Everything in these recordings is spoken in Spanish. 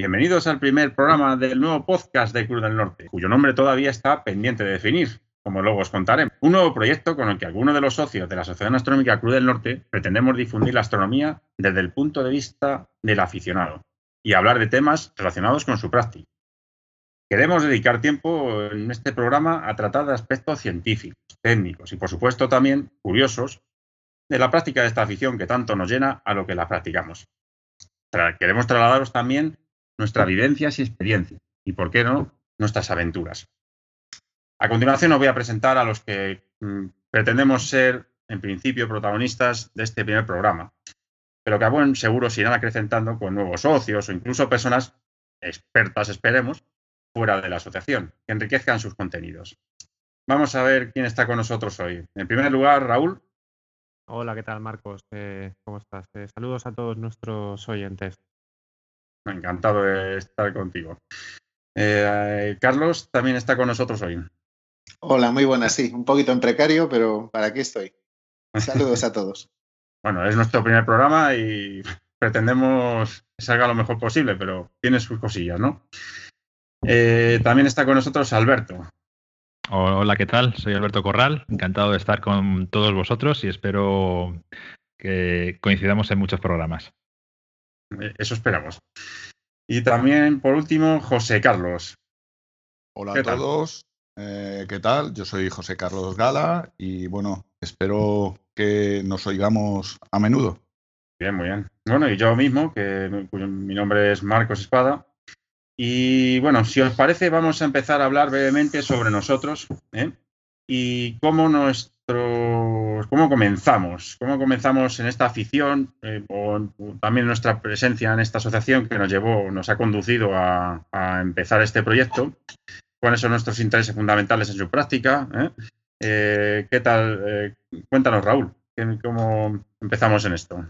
Bienvenidos al primer programa del nuevo podcast de Cruz del Norte, cuyo nombre todavía está pendiente de definir, como luego os contaré. Un nuevo proyecto con el que algunos de los socios de la Asociación Astronómica Cruz del Norte pretendemos difundir la astronomía desde el punto de vista del aficionado y hablar de temas relacionados con su práctica. Queremos dedicar tiempo en este programa a tratar de aspectos científicos, técnicos y, por supuesto, también curiosos de la práctica de esta afición que tanto nos llena a lo que la practicamos. Queremos trasladaros también nuestras vivencias y experiencias y, por qué no, nuestras aventuras. A continuación os voy a presentar a los que mm, pretendemos ser, en principio, protagonistas de este primer programa, pero que a buen seguro se irán acrecentando con nuevos socios o incluso personas expertas, esperemos, fuera de la asociación, que enriquezcan sus contenidos. Vamos a ver quién está con nosotros hoy. En primer lugar, Raúl. Hola, ¿qué tal, Marcos? Eh, ¿Cómo estás? Eh, saludos a todos nuestros oyentes. Encantado de estar contigo. Eh, Carlos también está con nosotros hoy. Hola, muy buenas, sí. Un poquito en precario, pero para aquí estoy. Saludos a todos. bueno, es nuestro primer programa y pretendemos que salga lo mejor posible, pero tiene sus cosillas, ¿no? también está con nosotros Alberto. Hola, ¿qué tal? Soy Alberto Corral, encantado de estar con todos vosotros y espero que coincidamos en muchos programas. Eh, eso esperamos. Y también, por último, José Carlos. Hola a todos, eh, ¿qué tal? Yo soy José Carlos Gala y bueno, espero que nos oigamos a menudo. Bien, muy bien. Bueno, y yo mismo, que mi nombre es Marcos Espada, y bueno, si os parece, vamos a empezar a hablar brevemente sobre nosotros ¿eh? y cómo cómo comenzamos, cómo comenzamos en esta afición eh, o también nuestra presencia en esta asociación que nos llevó, nos ha conducido a, empezar este proyecto, cuáles son nuestros intereses fundamentales en su práctica. ¿eh? ¿Qué tal? cuéntanos, Raúl, cómo empezamos en esto.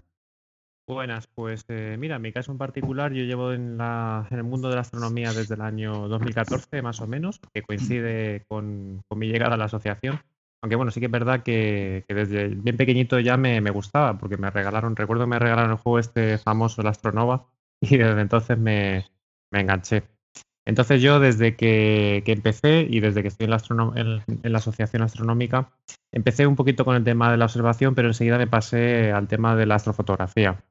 Buenas, pues eh, mira, en mi caso en particular yo llevo en, el mundo de la astronomía desde el año 2014 más o menos, que coincide con, mi llegada a la asociación. Aunque bueno, sí que es verdad que, desde bien pequeñito ya me, gustaba, porque me regalaron, recuerdo que me regalaron el juego este famoso, el Astronova, y desde entonces me, enganché. Entonces yo desde que, empecé y desde que estoy en la, en la, asociación astronómica, empecé un poquito con el tema de la observación, pero enseguida me pasé al tema de la astrofotografía.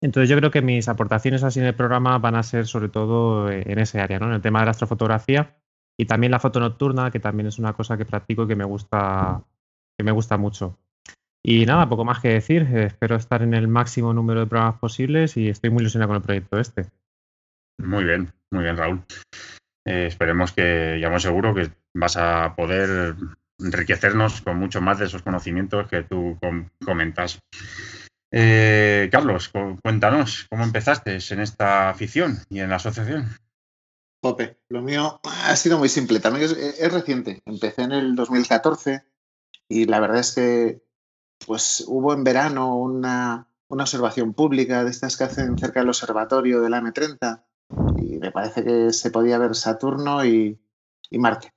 Entonces yo creo que mis aportaciones así en el programa van a ser sobre todo eh, en ese área, ¿no? En el tema de la astrofotografía y también la foto nocturna, que también es una cosa que practico y que me gusta, que me gusta mucho. Y nada, poco más que decir. Espero estar en el máximo número de programas posibles y estoy muy ilusionado con el proyecto este. Muy bien, muy bien, Raúl. Eh, esperemos que, ya seguro, que vas a poder enriquecernos con mucho más de esos conocimientos que tú comentas. Eh, Carlos, cuéntanos, ¿cómo empezaste en esta afición y en la asociación? Pope, lo mío ha sido muy simple, también es, reciente. Empecé en el 2014 y la verdad es que pues hubo en verano una, observación pública de estas que hacen cerca del observatorio del M30 y me parece que se podía ver Saturno y, Marte.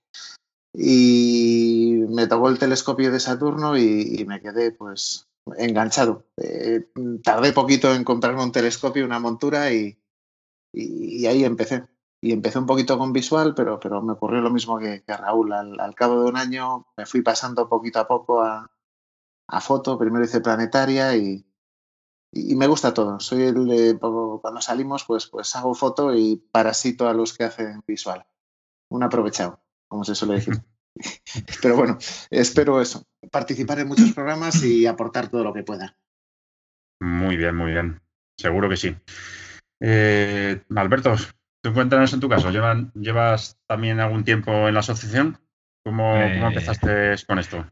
Y me tocó el telescopio de Saturno y me quedé pues enganchado. Eh, tardé poquito en comprarme un telescopio, una montura y, y, ahí empecé. Y empecé un poquito con visual, pero, pero me ocurrió lo mismo que, a Raúl. Al, cabo de un año me fui pasando poquito a poco a, a foto. Primero hice planetaria y, y, me gusta todo. Soy el cuando salimos, pues, pues hago foto y parasito a los que hacen visual. Un aprovechado, como se suele decir. Pero bueno, espero eso, participar en muchos programas y aportar todo lo que pueda. Muy bien, muy bien. Seguro que sí. Eh, Alberto, tú cuéntanos en tu caso, ¿llevas también algún tiempo en la asociación? ¿Cómo, ¿Cómo, eh, empezaste con esto?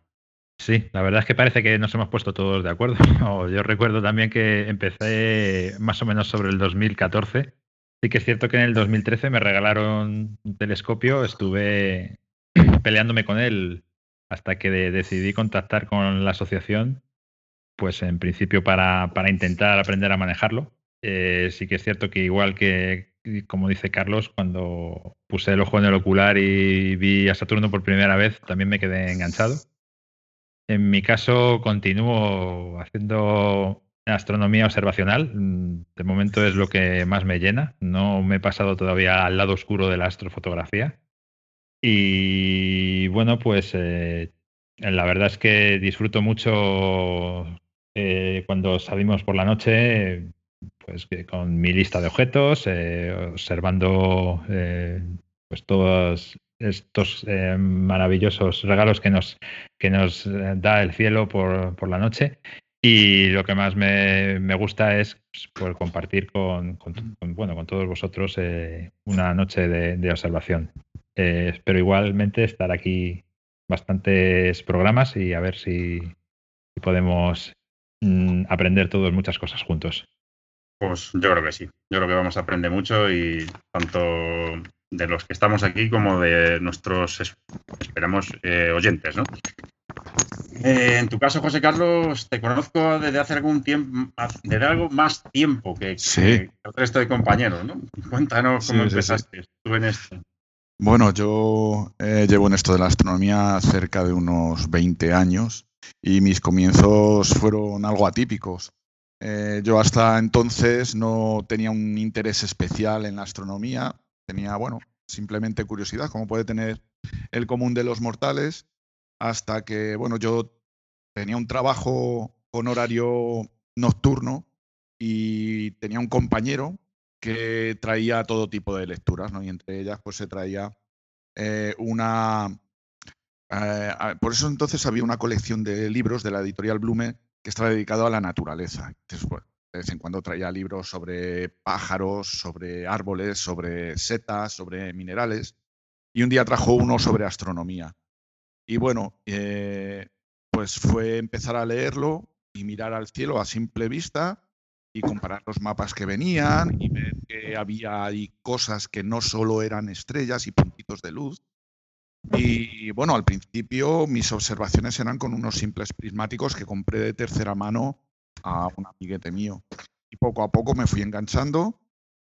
Sí, la verdad es que parece que nos hemos puesto todos de acuerdo. Yo recuerdo también que empecé más o menos sobre el 2014. Sí que es cierto que en el 2013 me regalaron un telescopio, estuve peleándome con él hasta que decidí contactar con la asociación, pues en principio para, para intentar aprender a manejarlo. Eh, sí que es cierto que igual que, como dice Carlos, cuando puse el ojo en el ocular y vi a Saturno por primera vez, también me quedé enganchado. En mi caso, continúo haciendo astronomía observacional. Mm, de momento es lo que más me llena. No me he pasado todavía al lado oscuro de la astrofotografía. Y bueno, pues eh, la verdad es que disfruto mucho eh, cuando salimos por la noche, pues con mi lista de objetos, eh, observando pues todos estos maravillosos regalos que nos, que nos da el cielo por, por la noche y lo que más me, gusta es pues, compartir con, bueno, con todos vosotros eh, una noche de, observación. Eh, espero igualmente estar aquí bastantes programas y a ver si, podemos mm, aprender todos muchas cosas juntos. Pues yo creo que sí. Yo creo que vamos a aprender mucho y tanto de los que estamos aquí como de nuestros, esperamos, eh, oyentes, ¿no? Eh, en tu caso, José Carlos, te conozco desde hace algún tiempo, desde algo más tiempo que, el resto de compañeros, ¿no? Cuéntanos cómo empezaste tú en esto. Bueno, yo eh, llevo en esto de la astronomía cerca de unos 20 años y mis comienzos fueron algo atípicos. Eh, yo hasta entonces no tenía un interés especial en la astronomía, tenía, bueno, simplemente curiosidad, como puede tener el común de los mortales, hasta que, bueno, yo tenía un trabajo con horario nocturno y tenía un compañero que traía todo tipo de lecturas, ¿no? Y entre ellas, pues se traía eh, una... Eh, por eso entonces había una colección de libros de la editorial Blume que estaba dedicado a la naturaleza. De vez en cuando traía libros sobre pájaros, sobre árboles, sobre setas, sobre minerales. Y un día trajo uno sobre astronomía. Y bueno, eh, pues fue empezar a leerlo y mirar al cielo a simple vista y comparar los mapas que venían y ver que había ahí cosas que no solo eran estrellas y puntitos de luz. Y bueno, al principio mis observaciones eran con unos simples prismáticos que compré de tercera mano a un amiguete mío. Y poco a poco me fui enganchando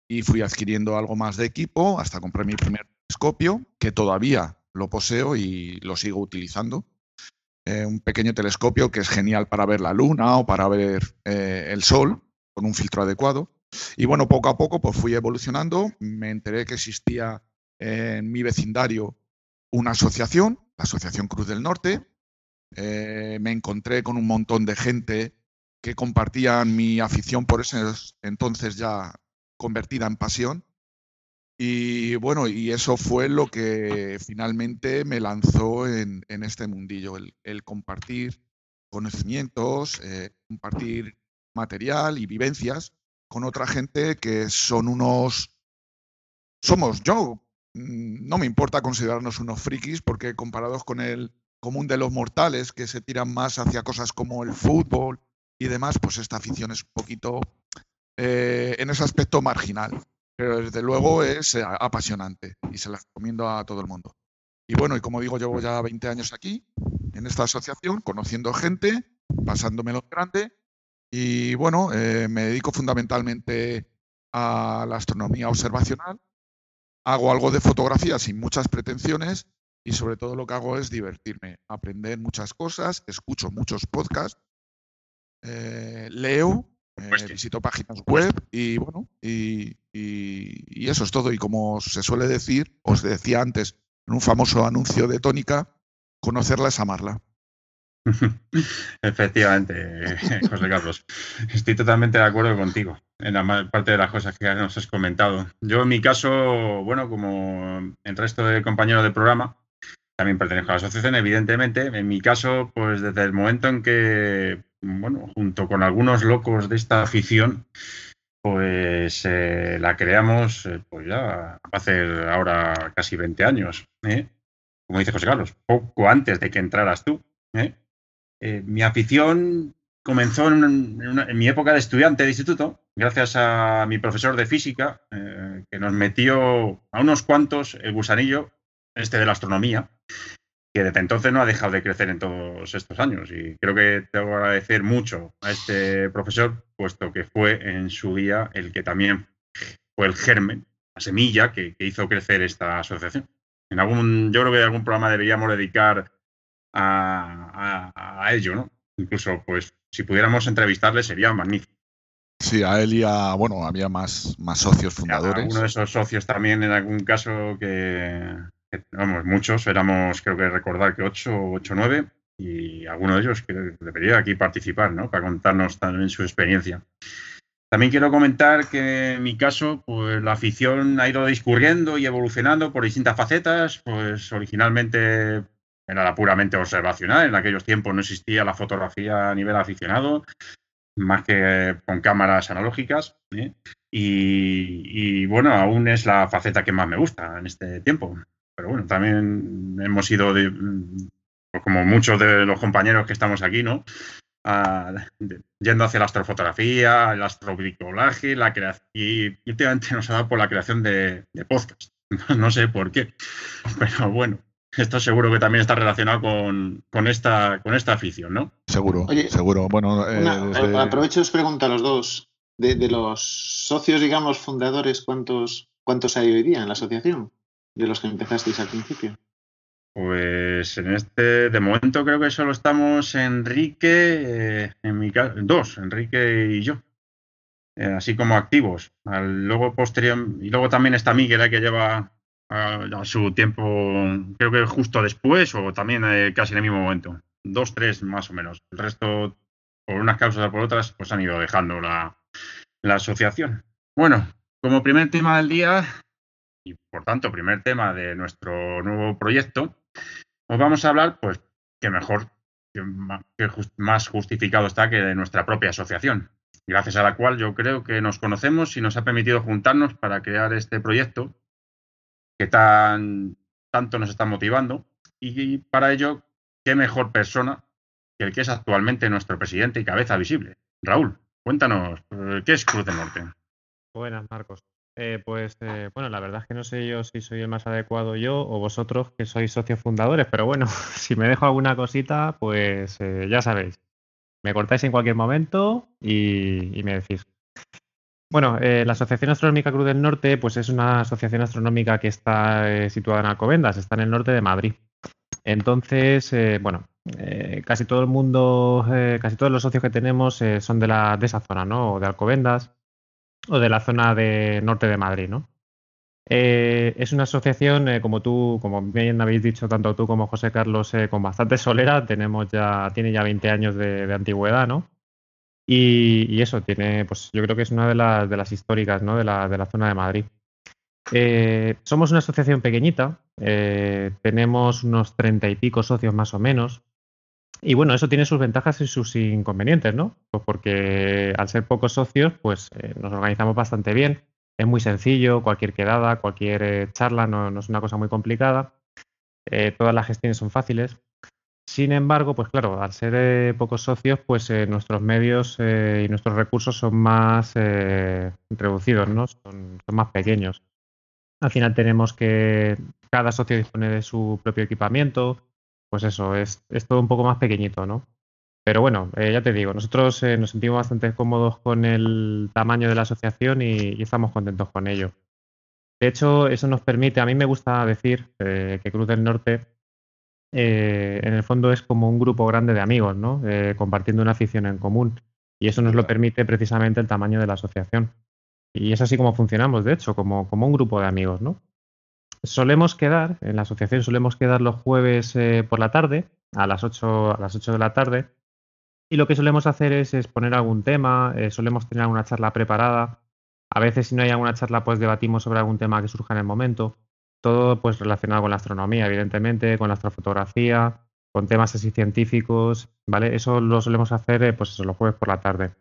y fui adquiriendo algo más de equipo hasta compré mi primer telescopio, que todavía lo poseo y lo sigo utilizando. Eh, un pequeño telescopio que es genial para ver la luna o para ver eh, el sol con un filtro adecuado. Y bueno, poco a poco pues fui evolucionando. Me enteré que existía en mi vecindario una asociación, la Asociación Cruz del Norte. Eh, me encontré con un montón de gente que compartían mi afición por ese entonces ya convertida en pasión y bueno, y eso fue lo que finalmente me lanzó en, este mundillo, el, compartir conocimientos, eh, compartir material y vivencias con otra gente que son unos... Somos yo, no me importa considerarnos unos frikis porque comparados con el común de los mortales que se tiran más hacia cosas como el fútbol y demás, pues esta afición es un poquito eh, en ese aspecto marginal pero desde luego es eh, apasionante y se la recomiendo a todo el mundo. Y bueno, y como digo, llevo ya 20 años aquí, en esta asociación, conociendo gente, pasándome lo grande. Y bueno, eh, me dedico fundamentalmente a la astronomía observacional. Hago algo de fotografía sin muchas pretensiones y sobre todo lo que hago es divertirme, aprender muchas cosas, escucho muchos podcasts, eh, leo pues visito páginas web y bueno, y, eso es todo. Y como se suele decir, os decía antes, en un famoso anuncio de Tónica, conocerla es amarla. Efectivamente, José Carlos. Estoy totalmente de acuerdo contigo en la parte de las cosas que nos has comentado. Yo, en mi caso, bueno, como el resto de compañeros del programa, también pertenezco a la asociación, evidentemente. En mi caso, pues desde el momento en que bueno, junto con algunos locos de esta afición, pues eh, la creamos, eh, pues ya hace ahora casi 20 años. ¿eh? Como dice José Carlos, poco antes de que entraras tú. Mi afición comenzó en, mi época de estudiante de instituto, gracias a mi profesor de física, que nos metió a unos cuantos el gusanillo este de la astronomía que desde entonces no ha dejado de crecer en todos estos años. Y creo que tengo que agradecer mucho a este profesor, puesto que fue en su día el que también fue el germen, la semilla que, hizo crecer esta asociación. En algún, yo creo que en algún programa deberíamos dedicar a, ello, ¿no? incluso, pues, si pudiéramos entrevistarle sería magnífico. Sí, a él y a, bueno, había más, más socios fundadores. Uno de esos socios también en algún caso que, vamos, muchos, éramos, creo que recordar que ocho, ocho, nueve, y alguno de ellos que debería aquí participar, ¿no? Para contarnos también su experiencia. También quiero comentar que en mi caso, pues la afición ha ido discurriendo y evolucionando por distintas facetas. Pues originalmente era puramente observacional. En aquellos tiempos no existía la fotografía a nivel aficionado, más que con cámaras analógicas. ¿eh? Y, bueno, aún es la faceta que más me gusta en este tiempo. Pero bueno, también hemos ido, pues como muchos de los compañeros que estamos aquí, ¿no? yendo hacia la astrofotografía, el astrobricolaje, la creación, y últimamente nos ha dado por la creación de, de podcast. No sé por qué, pero bueno, esto seguro que también está relacionado con, esta, con esta afición, ¿no? Seguro, seguro. Bueno, eh, eh, aprovecho y os pregunto a los dos, de, de, los socios, digamos, fundadores, ¿cuántos, ¿cuántos hay hoy día en la asociación? De los que empezasteis al principio. Pues en este, de momento creo que solo estamos Enrique, eh, en mi caso, dos, Enrique y yo, eh, así como activos. Al, luego posterior, y luego también está Miguel, que lleva a, su tiempo, creo que justo después o también eh, casi en el mismo momento. Dos, tres más o menos. El resto, por unas causas o por otras, pues han ido dejando la, la asociación. Bueno, como primer tema del día, y por tanto primer tema de nuestro nuevo proyecto, os vamos a hablar, pues, que mejor, que más justificado está que de nuestra propia asociación, gracias a la cual yo creo que nos conocemos y nos ha permitido juntarnos para crear este proyecto tan, tanto nos está motivando. Y para ello, qué mejor persona que el que es actualmente nuestro presidente y cabeza visible. Raúl, cuéntanos, ¿qué es Cruz del Norte? Buenas, Marcos. Eh, pues eh, bueno, la verdad es que no sé yo si soy el más adecuado yo o vosotros que sois socios fundadores, pero bueno, si me dejo alguna cosita, pues eh, ya sabéis. Me cortáis en cualquier momento y, me decís. Bueno, la Asociación Astronómica Cruz del Norte, pues es una asociación astronómica que está situada en Alcobendas, está en el norte de Madrid. Entonces, bueno, casi todo el mundo, casi todos los socios que tenemos son de, la, de esa zona, ¿no? O de Alcobendas o de la zona de norte de Madrid, ¿no? Eh, es una asociación, eh, como tú, como bien habéis dicho tanto tú como José Carlos, eh, con bastante solera. Tenemos ya, tiene ya 20 años de, antigüedad, ¿no? Y, eso tiene, pues yo creo que es una de las, de las históricas, ¿no? De la, de la zona de Madrid. somos una asociación pequeñita, tenemos unos treinta y pico socios más o menos. Y bueno, eso tiene sus ventajas y sus inconvenientes, ¿no? Pues porque al ser pocos socios, pues eh, nos organizamos bastante bien. Es muy sencillo, cualquier quedada, cualquier eh, charla no, es una cosa muy complicada. Eh, todas las gestiones son fáciles. Sin embargo, pues claro, al ser pocos socios, pues nuestros medios y nuestros recursos son más reducidos, ¿no? Son, son más pequeños. Al final tenemos que cada socio dispone de su propio equipamiento, pues eso, es, todo un poco más pequeñito, ¿no? Pero bueno, eh, ya te digo, nosotros eh, nos sentimos bastante cómodos con el tamaño de la asociación y, estamos contentos con ello. De hecho, eso nos permite, a mí me gusta decir eh, que Cruz del Norte en el fondo es como un grupo grande de amigos, ¿no? compartiendo una afición en común. Y eso nos lo permite precisamente el tamaño de la asociación. Y es así como funcionamos, de hecho, como, como un grupo de amigos, ¿no? Solemos quedar, en la asociación solemos quedar los jueves eh, por la tarde, a las 8, a las 8 de la tarde, y lo que solemos hacer es exponer algún tema, eh, solemos tener alguna charla preparada. A veces, si no hay alguna charla, pues debatimos sobre algún tema que surja en el momento. Todo pues relacionado con la astronomía, evidentemente, con la astrofotografía, con temas así científicos, ¿vale? Eso lo solemos hacer, eh, pues eso, los jueves por la tarde.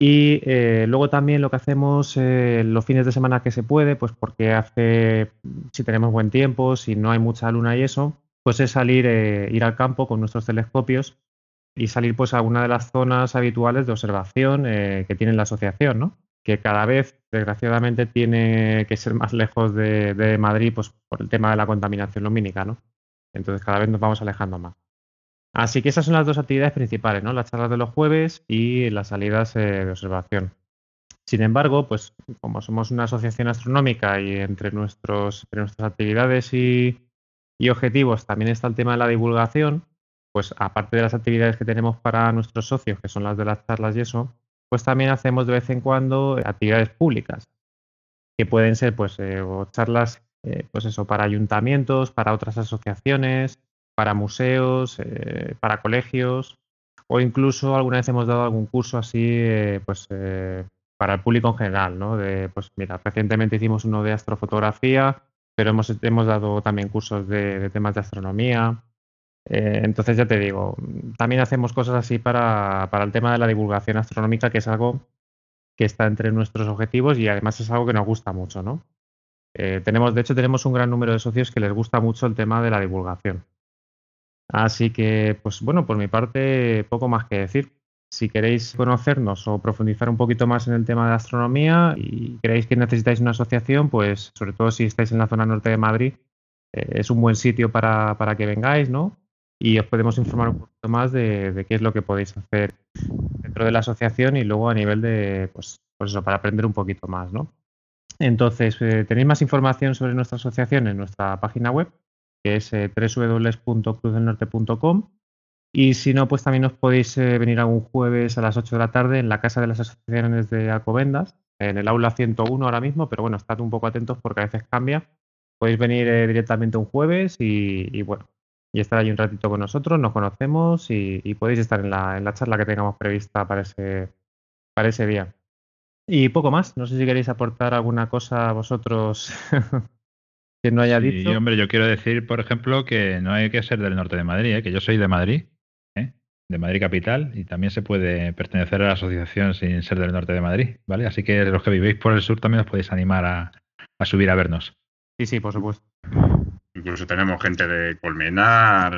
Y eh, luego también lo que hacemos eh, los fines de semana que se puede, pues porque hace, si tenemos buen tiempo, si no hay mucha luna y eso, pues es salir, ir al campo con nuestros telescopios y salir pues a una de las zonas habituales de observación que tiene la asociación, ¿no? Que cada vez, desgraciadamente, tiene que ser más lejos de, Madrid, pues por el tema de la contaminación lumínica, ¿no? Entonces cada vez nos vamos alejando más. Así que esas son las dos actividades principales, ¿no? Las charlas de los jueves y las salidas eh, de observación. Sin embargo, pues como somos una asociación astronómica y entre, nuestros, nuestras actividades y, objetivos también está el tema de la divulgación, pues aparte de las actividades que tenemos para nuestros socios, que son las de las charlas y eso, pues también hacemos de vez en cuando actividades públicas, que pueden ser pues eh, charlas, eh, pues eso, para ayuntamientos, para otras asociaciones, para museos, eh, para colegios, o incluso alguna vez hemos dado algún curso así, pues para el público en general, ¿no? De, pues mira, recientemente hicimos uno de astrofotografía, pero hemos, hemos dado también cursos de temas de astronomía, eh, entonces ya te digo, también hacemos cosas así para, el tema de la divulgación astronómica, que es algo que está entre nuestros objetivos y además es algo que nos gusta mucho, ¿no? Eh, tenemos, de hecho, tenemos un gran número de socios que les gusta mucho el tema de la divulgación. Así que, pues bueno, por mi parte, poco más que decir. Si queréis conocernos o profundizar un poquito más en el tema de astronomía y creéis que necesitáis una asociación, pues sobre todo si estáis en la zona norte de Madrid, eh, es un buen sitio para, para que vengáis, ¿no? Y os podemos informar un poquito más de, qué es lo que podéis hacer dentro de la asociación y luego a nivel de, pues, pues eso, para aprender un poquito más, ¿no? Entonces, eh, tenéis más información sobre nuestra asociación en nuestra página web, que es eh, www.cruzdelnorte.com y si no, pues también os podéis eh, venir algún jueves a las 8 de la tarde en la Casa de las Asociaciones de Alcobendas, en el aula 101 ahora mismo, pero bueno, estad un poco atentos porque a veces cambia. Podéis venir eh, directamente un jueves y, bueno, y estar ahí un ratito con nosotros, nos conocemos y, podéis estar en la, en la, charla que tengamos prevista para ese, para ese día. Y poco más, no sé si queréis aportar alguna cosa a vosotros que no haya dicho. Sí, hombre, yo quiero decir, por ejemplo, que no hay que ser del norte de Madrid, ¿eh? que yo soy de Madrid, ¿eh? de Madrid capital, y también se puede pertenecer a la asociación sin ser del norte de Madrid, ¿vale? Así que los que vivís por el sur también os podéis animar a, a subir a vernos. Sí, sí, por supuesto. Incluso tenemos gente de Colmenar,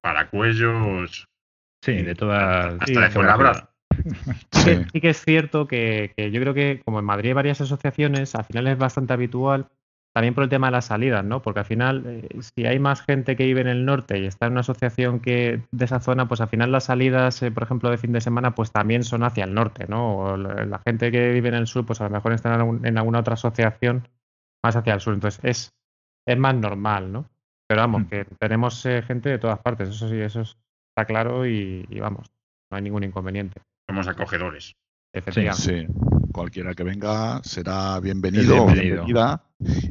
Paracuellos. Sí, de todas. Hasta de Fuenlabrada. Sí. sí. que es cierto que, yo creo que como en Madrid hay varias asociaciones, al final es bastante habitual, también por el tema de las salidas, ¿no? Porque al final, eh, si hay más gente que vive en el norte y está en una asociación que de esa zona, pues al final las salidas, eh, por ejemplo, de fin de semana, pues también son hacia el norte, ¿no? O la, gente que vive en el sur, pues a lo mejor está en, en alguna otra asociación más hacia el sur. Entonces, es es más normal, ¿no? Pero vamos, mm. que tenemos eh, gente de todas partes, eso sí, eso está claro y, vamos, no hay ningún inconveniente. Somos acogedores. Efectivamente. Sí, Cualquiera que venga será bienvenido, bienvenida.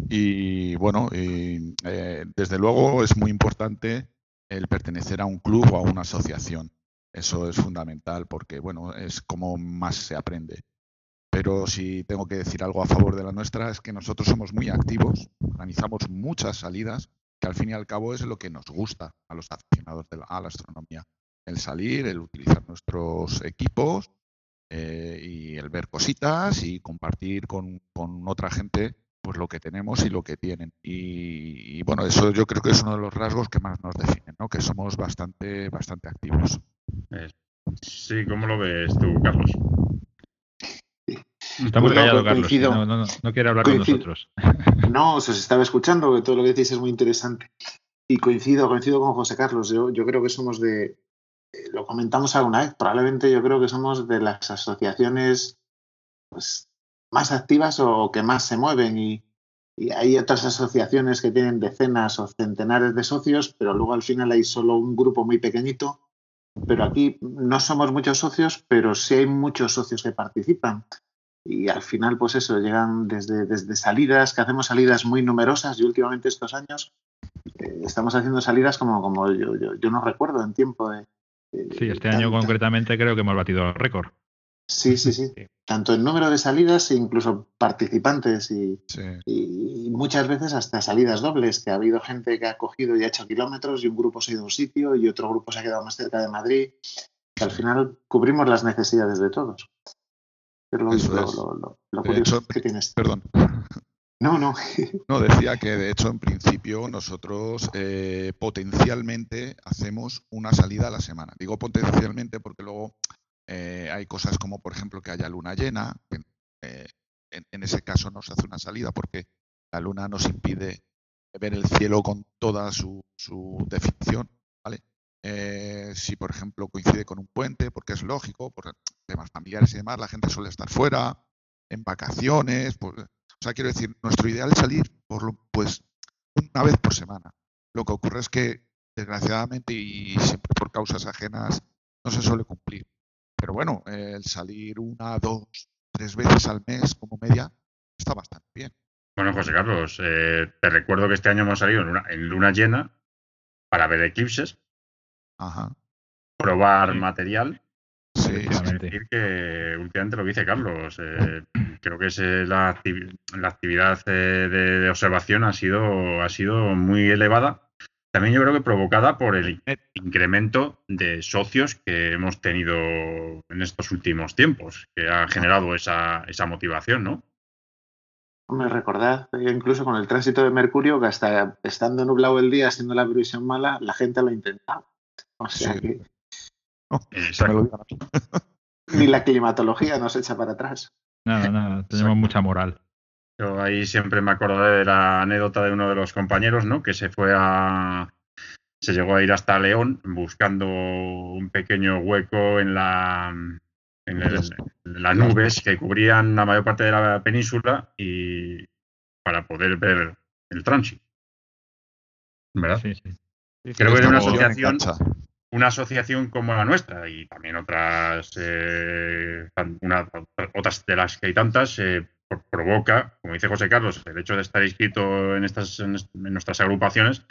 Y bueno, eh, desde luego es muy importante el pertenecer a un club o a una asociación. Eso es fundamental porque, bueno, es como más se aprende. Pero si tengo que decir algo a favor de la nuestra es que nosotros somos muy activos, organizamos muchas salidas, que al fin y al cabo es lo que nos gusta a los aficionados a la astronomía. El salir, el utilizar nuestros equipos eh, y el ver cositas y compartir con, otra gente pues lo que tenemos y lo que tienen. Y, bueno, eso yo creo que es uno de los rasgos que más nos definen, ¿no? que somos bastante, bastante activos. Sí, ¿cómo lo ves tú, Carlos? Está muy callado, Carlos. No, no, no, quiere hablar con nosotros. No, os estaba escuchando, que todo lo que decís es muy interesante. Y coincido, coincido con José Carlos. Yo, yo creo que somos de, eh, lo comentamos alguna vez, probablemente yo creo que somos de las asociaciones pues, más activas o que más se mueven y, y, hay otras asociaciones que tienen decenas o centenares de socios, pero luego al final hay solo un grupo muy pequeñito. Pero aquí no somos muchos socios, pero sí hay muchos socios que participan y al final, pues eso, llegan desde, desde salidas, que hacemos salidas muy numerosas y últimamente estos años eh, estamos haciendo salidas como, como yo, yo, no recuerdo en tiempo de... sí, este año concretamente creo que hemos batido el récord. Sí, sí, sí. Tanto en número de salidas e incluso participantes y, y, muchas veces hasta salidas dobles, que ha habido gente que ha cogido y ha hecho kilómetros y un grupo se ha ido a un sitio y otro grupo se ha quedado más cerca de Madrid, que al final cubrimos las necesidades de todos. Lo, que tienes. Perdón. No, no. no, decía que de hecho en principio nosotros eh, potencialmente hacemos una salida a la semana. Digo potencialmente porque luego eh, hay cosas como por ejemplo que haya luna llena. Eh, en, ese caso no se hace una salida porque la luna nos impide ver el cielo con toda su, su definición. Eh, si, por ejemplo, coincide con un puente, porque es lógico, por temas familiares y demás, la gente suele estar fuera, en vacaciones. Pues, o sea, quiero decir, nuestro ideal es salir por lo, pues una vez por semana. Lo que ocurre es que desgraciadamente y siempre por causas ajenas no se suele cumplir. Pero bueno, el salir una, dos, tres veces al mes como media está bastante bien. Bueno, José Carlos, eh, te recuerdo que este año hemos salido en, luna llena para ver eclipses, Ajá. probar material. Sí, decir que últimamente lo que dice Carlos, eh, creo que es eh, la, actividad de, observación ha sido, ha sido muy elevada. También yo creo que provocada por el incremento de socios que hemos tenido en estos últimos tiempos, que ha generado esa, esa motivación, ¿no? Me recordad, incluso con el tránsito de Mercurio, que hasta estando nublado el día, siendo la previsión mala, la gente lo intentaba. O sea que. Ni la climatología nos echa para atrás. Nada, nada, tenemos mucha moral. Yo ahí siempre me acordé de la anécdota de uno de los compañeros, ¿no? Que se fue a. Se llegó a ir hasta León buscando un pequeño hueco en la en, las nubes que cubrían la mayor parte de la península y para poder ver el tránsito. ¿Verdad? Sí, sí. Creo que era una asociación, una asociación como la nuestra y también otras, eh, otras de las que hay tantas, eh, provoca, como dice José Carlos, el hecho de estar inscrito en, estas, en, nuestras agrupaciones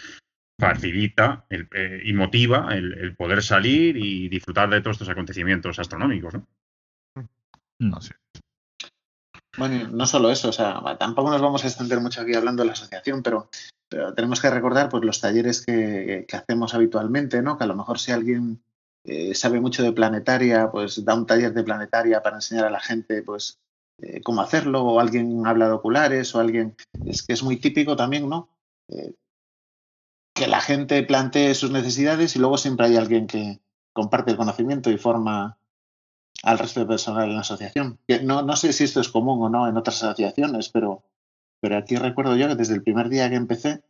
facilita eh, y motiva el, el, poder salir y disfrutar de todos estos acontecimientos astronómicos. ¿no? No sé. Bueno, no solo eso, o sea, tampoco nos vamos a extender mucho aquí hablando de la asociación, pero, tenemos que recordar pues los talleres que, hacemos habitualmente, ¿no? Que a lo mejor si alguien eh, sabe mucho de planetaria, pues da un taller de planetaria para enseñar a la gente, pues eh, cómo hacerlo, o alguien habla de oculares, o alguien es que es muy típico también, ¿no? Eh, que la gente plantee sus necesidades y luego siempre hay alguien que comparte el conocimiento y forma al resto de personal en la asociación. No, no sé si esto es común o no en otras asociaciones, pero, pero aquí recuerdo yo que desde el primer día que empecé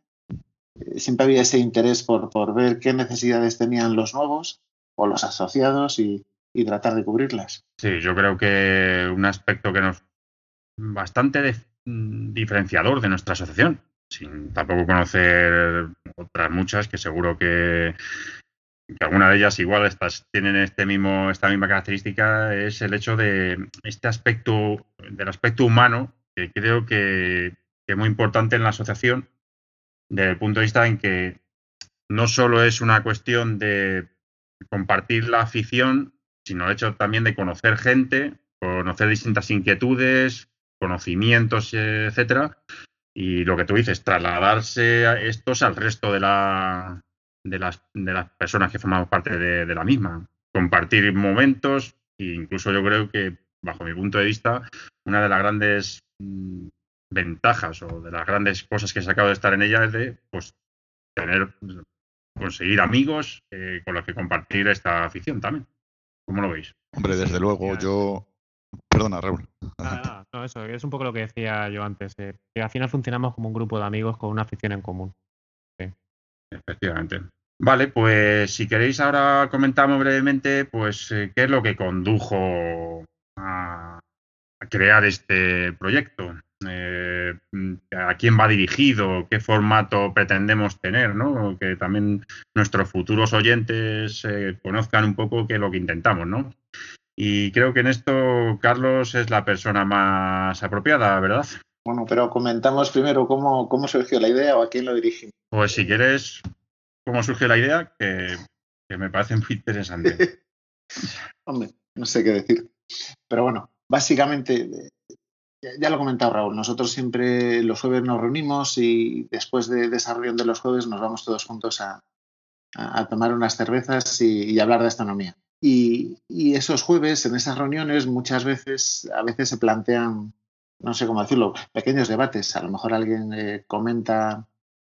eh, siempre había ese interés por, por ver qué necesidades tenían los nuevos o los asociados y, tratar de cubrirlas. Sí, yo creo que un aspecto que nos bastante mm, diferenciador de nuestra asociación, sin tampoco conocer otras muchas que seguro que que alguna de ellas igual estas tienen este mismo, esta misma característica, es el hecho de este aspecto, del aspecto humano, que creo que, es muy importante en la asociación, desde el punto de vista en que no solo es una cuestión de compartir la afición, sino el hecho también de conocer gente, conocer distintas inquietudes, conocimientos, etcétera, y lo que tú dices, trasladarse a estos al resto de la, de las, de las personas que formamos parte de, la misma. Compartir momentos e incluso yo creo que, bajo mi punto de vista, una de las grandes mm, ventajas o de las grandes cosas que he sacado de estar en ella es de pues tener conseguir amigos eh, con los que compartir esta afición también. ¿Cómo lo veis? Hombre, desde luego, yo. Perdona, Raúl. no, eso es un poco lo que decía yo antes, eh, que al final funcionamos como un grupo de amigos con una afición en común. Efectivamente. Vale, pues si queréis ahora comentamos brevemente, pues eh, qué es lo que condujo a, crear este proyecto. Eh, a quién va dirigido, qué formato pretendemos tener, ¿no? Que también nuestros futuros oyentes eh, conozcan un poco qué es lo que intentamos, ¿no? Y creo que en esto Carlos es la persona más apropiada, ¿verdad? Bueno, pero comentamos primero cómo, cómo surgió la idea o a quién lo dirigimos. Pues si quieres, cómo surge la idea, que, me parece muy interesante. Hombre, no sé qué decir. Pero bueno, básicamente, ya lo ha comentado Raúl, nosotros siempre los jueves nos reunimos y después de, esa reunión de los jueves nos vamos todos juntos a, tomar unas cervezas y, hablar de astronomía. Y, esos jueves, en esas reuniones, muchas veces, a veces se plantean no sé cómo decirlo, pequeños debates. A lo mejor alguien eh, comenta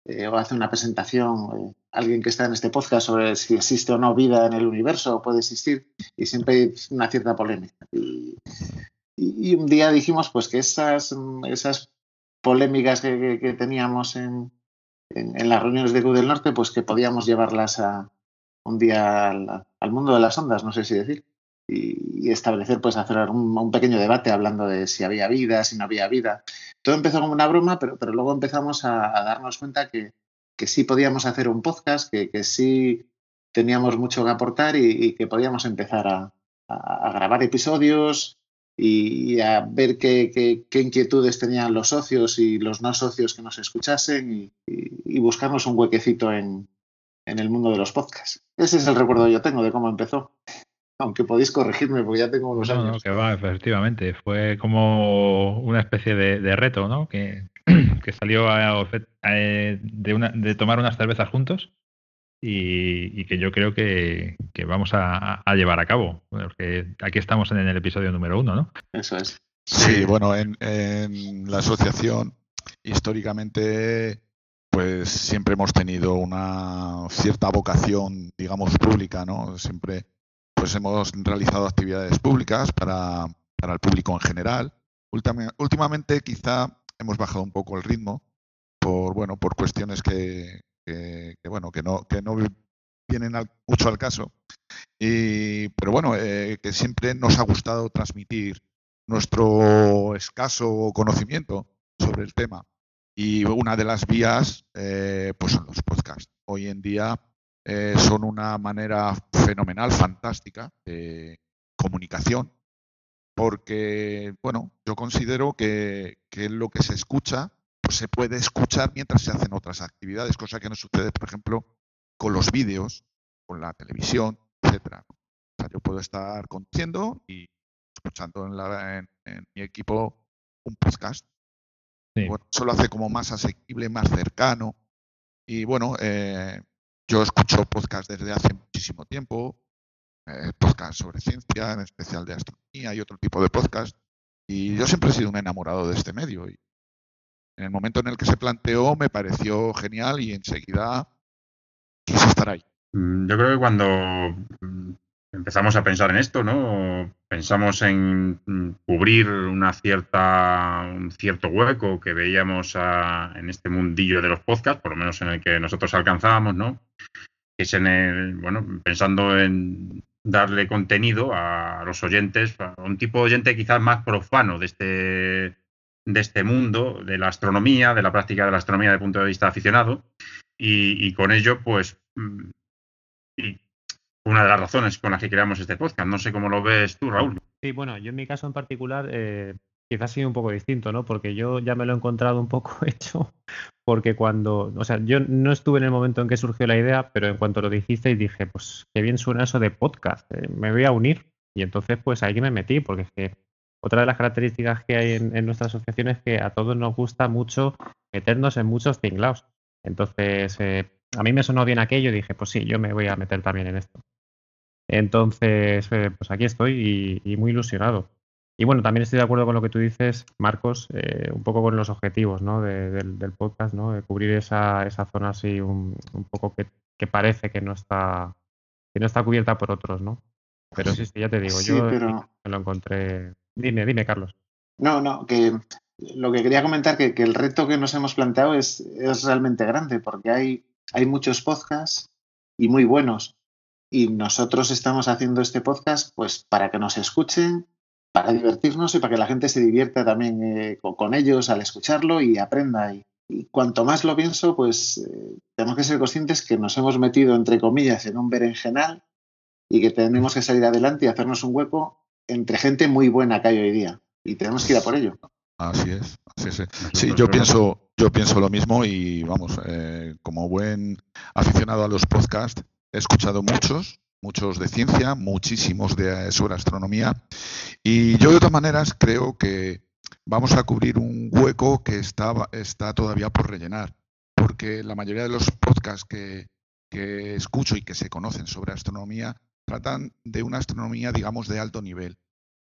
eh, o hace una presentación, eh, alguien que está en este podcast sobre si existe o no vida en el universo o puede existir, y siempre hay una cierta polémica. Un día dijimos pues que esas, esas polémicas que, teníamos en, en, las reuniones de Google del Norte, pues que podíamos llevarlas a un día al mundo de las ondas, no sé si decir y, establecer, pues hacer un, pequeño debate hablando de si había vida, si no había vida. Todo empezó como una broma, pero, pero luego empezamos a, darnos cuenta que, que sí podíamos hacer un podcast, que, que sí teníamos mucho que aportar y, que podíamos empezar a, grabar episodios y, a ver qué, inquietudes tenían los socios y los no socios que nos escuchasen y, buscarnos un huequecito en, en el mundo de los podcasts. Ese es el recuerdo que yo tengo de cómo empezó. Aunque podéis corregirme, porque ya tengo unos años. No, que va, efectivamente. Fue como una especie de, reto, ¿no? Que, que salió de, de tomar unas cervezas juntos y, que yo creo que, vamos a, llevar a cabo. Porque aquí estamos en el episodio número uno, ¿no? Eso es. Sí, bueno, en, en la asociación históricamente pues siempre hemos tenido una cierta vocación, digamos, pública, ¿no? Siempre pues hemos realizado actividades públicas para, el público en general. Últimamente quizá hemos bajado un poco el ritmo por, bueno, por cuestiones que, bueno, que no, que no vienen mucho al caso. Y, pero bueno, eh, que siempre nos ha gustado transmitir nuestro escaso conocimiento sobre el tema. Y una de las vías, eh, pues son los podcasts. Hoy en día eh, son una manera fenomenal, fantástica de comunicación, porque, bueno, yo considero que, lo que se escucha, pues se puede escuchar mientras se hacen otras actividades, cosa que no sucede, por ejemplo, con los vídeos, con la televisión, etcétera. O sea, yo puedo estar conduciendo y escuchando en, en mi equipo un podcast eso lo hace como más asequible, más cercano. Y bueno, eh, yo escucho podcast desde hace muchísimo tiempo, eh, podcast sobre ciencia, en especial de astronomía y otro tipo de podcast. Y yo siempre he sido un enamorado de este medio. Y en el momento en el que se planteó me pareció genial y enseguida quise estar ahí. Mm, yo creo que cuando mm, empezamos a pensar en esto, ¿no? Pensamos en mm, cubrir una cierta, un cierto hueco que veíamos en este mundillo de los podcasts, por lo menos en el que nosotros alcanzábamos, ¿no? Es en el, bueno, pensando en darle contenido a los oyentes, a un tipo de oyente quizás más profano de este, de este mundo, de la astronomía, de la práctica de la astronomía desde el punto de vista aficionado, y, con ello, pues, mm, una de las razones con las que creamos este podcast. No sé cómo lo ves tú, Raúl. Sí, bueno, yo en mi caso en particular eh, quizás sido un poco distinto, ¿no? Porque yo ya me lo he encontrado un poco hecho, porque cuando, o sea, yo no estuve en el momento en que surgió la idea, pero en cuanto lo dijiste dije, pues qué bien suena eso de podcast, eh, me voy a unir. Y entonces, pues ahí me metí, porque es que otra de las características que hay en, nuestra asociación es que a todos nos gusta mucho meternos en muchos tinglados. Entonces, eh, a mí me sonó bien aquello y dije, pues sí, yo me voy a meter también en esto. Entonces, eh, pues aquí estoy y, muy ilusionado. Y bueno, también estoy de acuerdo con lo que tú dices, Marcos, eh, un poco con los objetivos ¿no? del, podcast, ¿no? de cubrir esa, esa zona así un, poco que, parece que no está que no está cubierta por otros, ¿no? Pero sí, sí, ya te digo, yo me lo encontré. Dime, dime, Carlos. No, no, que lo que quería comentar que, que el reto que nos hemos planteado es, es realmente grande, porque hay, hay muchos podcasts y muy buenos y nosotros estamos haciendo este podcast pues para que nos escuchen, para divertirnos y para que la gente se divierta también eh, con, ellos al escucharlo y aprenda. Y, cuanto más lo pienso, pues eh, tenemos que ser conscientes que nos hemos metido, entre comillas, en un berenjenal y que tenemos que salir adelante y hacernos un hueco entre gente muy buena que hay hoy día. Y tenemos que ir a por ello. Así es, así es. Sí, yo pienso, yo pienso lo mismo y vamos, eh, como buen aficionado a los podcasts, He escuchado muchos, muchos de ciencia, muchísimos de, sobre astronomía. Y yo de todas maneras creo que vamos a cubrir un hueco que está, está todavía por rellenar. Porque la mayoría de los podcasts que, que escucho y que se conocen sobre astronomía tratan de una astronomía, digamos, de alto nivel.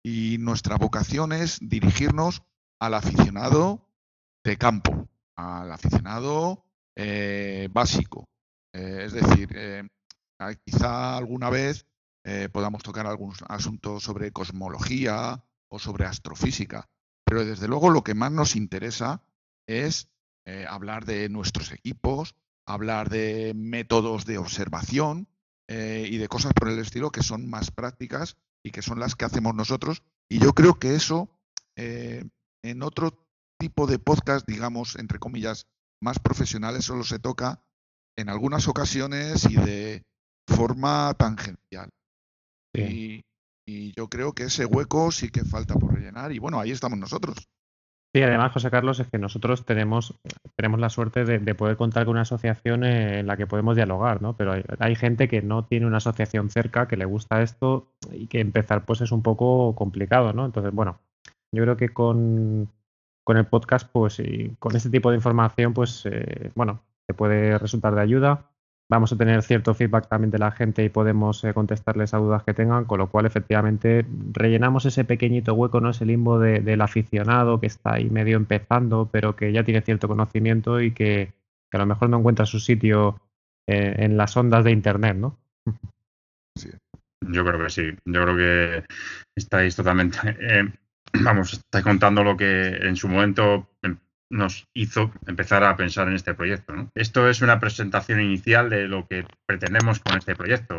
Y nuestra vocación es dirigirnos al aficionado de campo, al aficionado eh, básico. Eh, es decir, eh, quizá alguna vez podamos tocar algún asunto sobre cosmología o sobre astrofísica, pero desde luego lo que más nos interesa es hablar de nuestros equipos, hablar de métodos de observación eh, y de cosas por el estilo que son más prácticas y que son las que hacemos nosotros. Y yo creo que eso en otro tipo de podcast, digamos, entre comillas, más profesionales, solo se toca en algunas ocasiones y de forma tangencial. Y, y yo creo que ese hueco sí que falta por rellenar y bueno, ahí estamos nosotros. Sí, además, José Carlos, es que nosotros tenemos, tenemos la suerte de, poder contar con una asociación en la que podemos dialogar, ¿no? Pero hay, gente que no tiene una asociación cerca, que le gusta esto y que empezar pues es un poco complicado, ¿no? Entonces, bueno, yo creo que con, con el podcast, pues y con este tipo de información, pues, eh, bueno, te puede resultar de ayuda vamos a tener cierto feedback también de la gente y podemos eh, contestarles a dudas que tengan, con lo cual efectivamente rellenamos ese pequeñito hueco, ¿no? ese limbo del aficionado que está ahí medio empezando, pero que ya tiene cierto conocimiento y que, a lo mejor no encuentra su sitio eh, en las ondas de Internet, ¿no? Yo creo que sí, yo creo que estáis totalmente... Eh, vamos, estáis contando lo que en su momento nos hizo empezar a pensar en este proyecto. Esto es una presentación inicial de lo que pretendemos con este proyecto.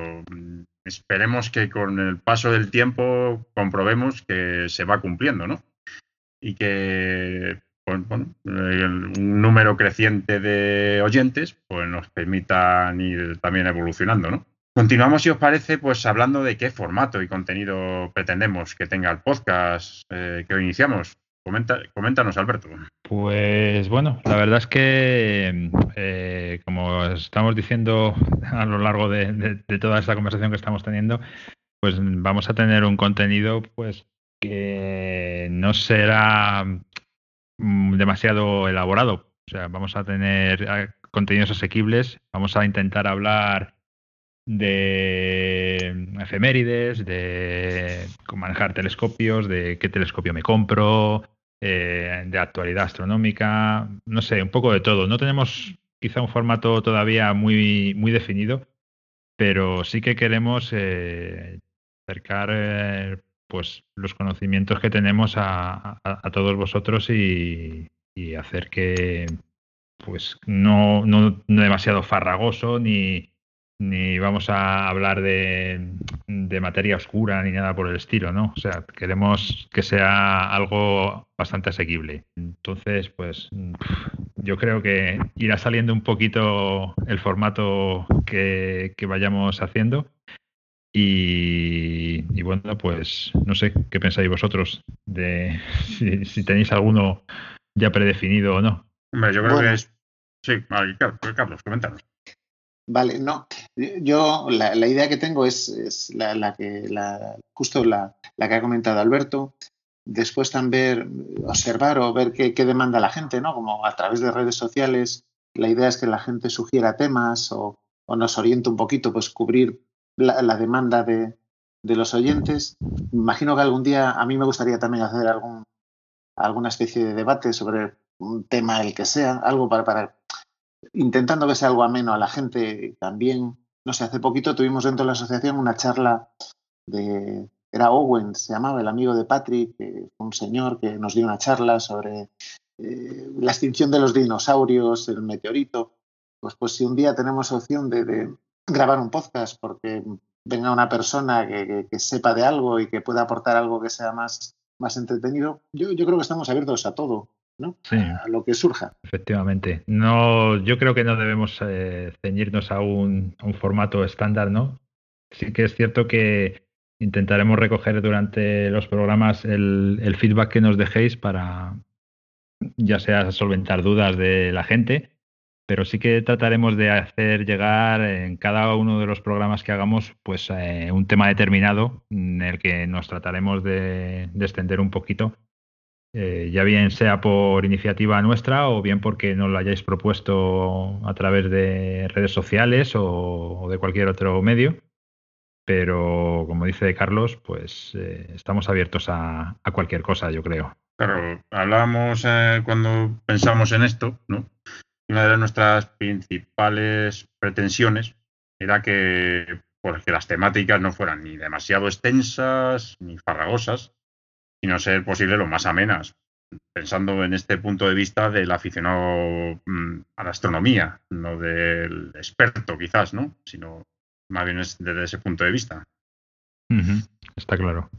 Esperemos que con el paso del tiempo comprobemos que se va cumpliendo, ¿no? Y que bueno, un número creciente de oyentes pues nos permitan ir también evolucionando, ¿no? Continuamos, si os parece, pues hablando de qué formato y contenido pretendemos que tenga el podcast eh, que hoy iniciamos. Comenta, coméntanos, Alberto. Pues bueno, la verdad es que, eh, como estamos diciendo a lo largo de, toda esta conversación que estamos teniendo, pues vamos a tener un contenido pues que no será mm, demasiado elaborado. O sea, vamos a tener eh, contenidos asequibles, vamos a intentar hablar de efemérides, de manejar telescopios, de qué telescopio me compro, eh, de actualidad astronómica, no sé, un poco de todo. No tenemos quizá un formato todavía muy, muy definido, pero sí que queremos eh, acercar eh, pues los conocimientos que tenemos a, todos vosotros y, y, hacer que pues no, no demasiado farragoso ni, ni vamos a hablar de, materia oscura ni nada por el estilo, ¿no? O sea, queremos que sea algo bastante asequible. Entonces, pues yo creo que irá saliendo un poquito el formato que, vayamos haciendo. Y, bueno, pues no sé qué pensáis vosotros de si, tenéis alguno ya predefinido o no. Hombre, yo creo que es. Sí, Carlos, coméntanos. Vale, no. Yo la, idea que tengo es, la, que la, justo la, que ha comentado Alberto. Después también observar o ver qué, demanda la gente, ¿no? Como a través de redes sociales, la idea es que la gente sugiera temas o, nos oriente un poquito, pues cubrir la, demanda de, los oyentes. Imagino que algún día a mí me gustaría también hacer algún, alguna especie de debate sobre un tema, el que sea, algo para, para intentando que sea algo ameno a la gente también. No sé, hace poquito tuvimos dentro de la asociación una charla de, era Owen, se llamaba, el amigo de Patrick, un señor que nos dio una charla sobre eh, la extinción de los dinosaurios, el meteorito. Pues, pues si un día tenemos opción de, grabar un podcast porque venga una persona que, sepa de algo y que pueda aportar algo que sea más, más entretenido, yo, yo creo que estamos abiertos a todo. A lo que surja. Efectivamente. No, yo creo que no debemos eh, ceñirnos a un, formato estándar, ¿no? Sí que es cierto que intentaremos recoger durante los programas el, feedback que nos dejéis para ya sea solventar dudas de la gente, pero sí que trataremos de hacer llegar en cada uno de los programas que hagamos pues eh, un tema determinado en el que nos trataremos de, de extender un poquito eh, ya bien sea por iniciativa nuestra o bien porque nos lo hayáis propuesto a través de redes sociales o, de cualquier otro medio. Pero como dice Carlos, pues eh, estamos abiertos a, cualquier cosa, yo creo. Claro, hablábamos eh, cuando pensamos en esto, ¿no? Una de nuestras principales pretensiones era que, pues, que las temáticas no fueran ni demasiado extensas ni farragosas, y no ser posible lo más amenas, pensando en este punto de vista del aficionado mm, a la astronomía, no del experto quizás, ¿no? Sino más bien desde ese punto de vista. Está claro.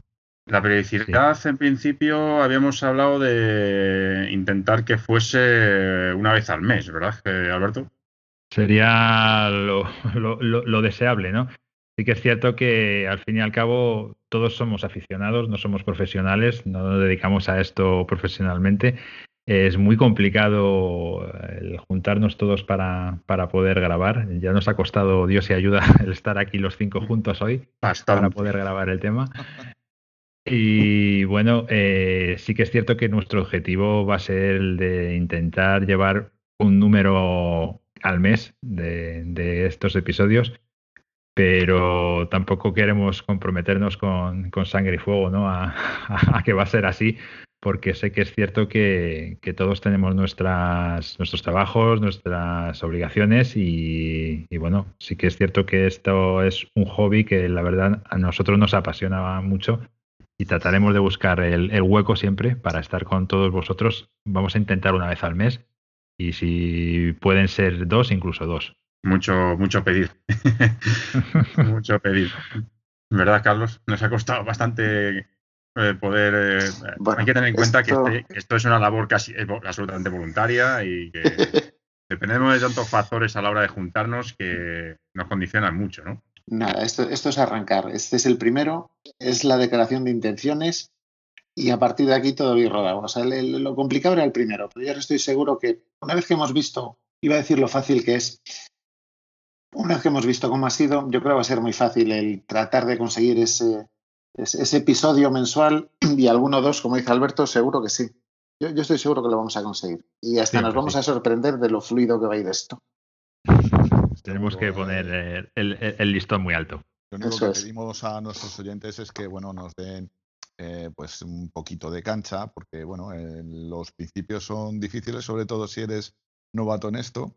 La periodicidad, en principio, habíamos hablado de intentar que fuese una vez al mes, ¿verdad, Alberto? Sería lo, deseable, ¿no? Sí que es cierto que al fin y al cabo todos somos aficionados, no somos profesionales, no nos dedicamos a esto profesionalmente. Es muy complicado el juntarnos todos para, para poder grabar. Ya nos ha costado Dios y ayuda el estar aquí los cinco juntos hoy para poder grabar el tema. Y bueno, eh, sí que es cierto que nuestro objetivo va a ser el de intentar llevar un número al mes de, estos episodios, pero tampoco queremos comprometernos con, sangre y fuego ¿no? A, que va a ser así, porque sé que es cierto que, todos tenemos nuestras, nuestros trabajos, nuestras obligaciones y, y, bueno, sí que es cierto que esto es un hobby que la verdad a nosotros nos apasiona mucho y trataremos de buscar el, hueco siempre para estar con todos vosotros. Vamos a intentar una vez al mes y si pueden ser dos, incluso dos. Mucho, mucho pedir. mucho pedir. ¿Verdad, Carlos? Nos ha costado bastante eh, poder. Eh, hay que tener en cuenta este, que, esto es una labor casi absolutamente voluntaria y que dependemos de tantos factores a la hora de juntarnos que nos condicionan mucho, ¿no? Nada, esto, esto es arrancar. Este es el primero, es la declaración de intenciones y a partir de aquí todo bien rodado. O sea, lo complicado era el primero, pero yo estoy seguro que una vez que hemos visto, iba a decir lo fácil que es, una vez que hemos visto cómo ha sido, yo creo que va a ser muy fácil el tratar de conseguir ese, ese, episodio mensual y alguno o dos, como dice Alberto, seguro que sí. Yo, estoy seguro que lo vamos a conseguir. Y hasta nos vamos a sorprender de lo fluido que va a ir esto. Tenemos que poner el, listón muy alto. Lo único que pedimos a nuestros oyentes es que bueno, nos den eh, pues un poquito de cancha, porque bueno, eh, los principios son difíciles, sobre todo si eres novato en esto.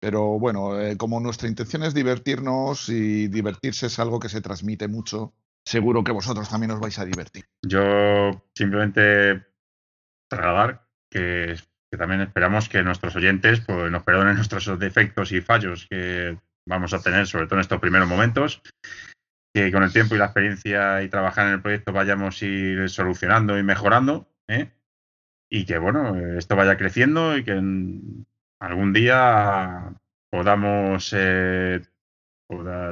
Pero bueno, eh, como nuestra intención es divertirnos y divertirse es algo que se transmite mucho, seguro que vosotros también os vais a divertir. Yo simplemente trasladar que también esperamos que nuestros oyentes pues, nos perdonen nuestros defectos y fallos que vamos a tener, sobre todo en estos primeros momentos, que con el tiempo y la experiencia y trabajar en el proyecto vayamos a ir solucionando y mejorando, ¿eh? y que bueno, esto vaya creciendo y que algún día podamos eh,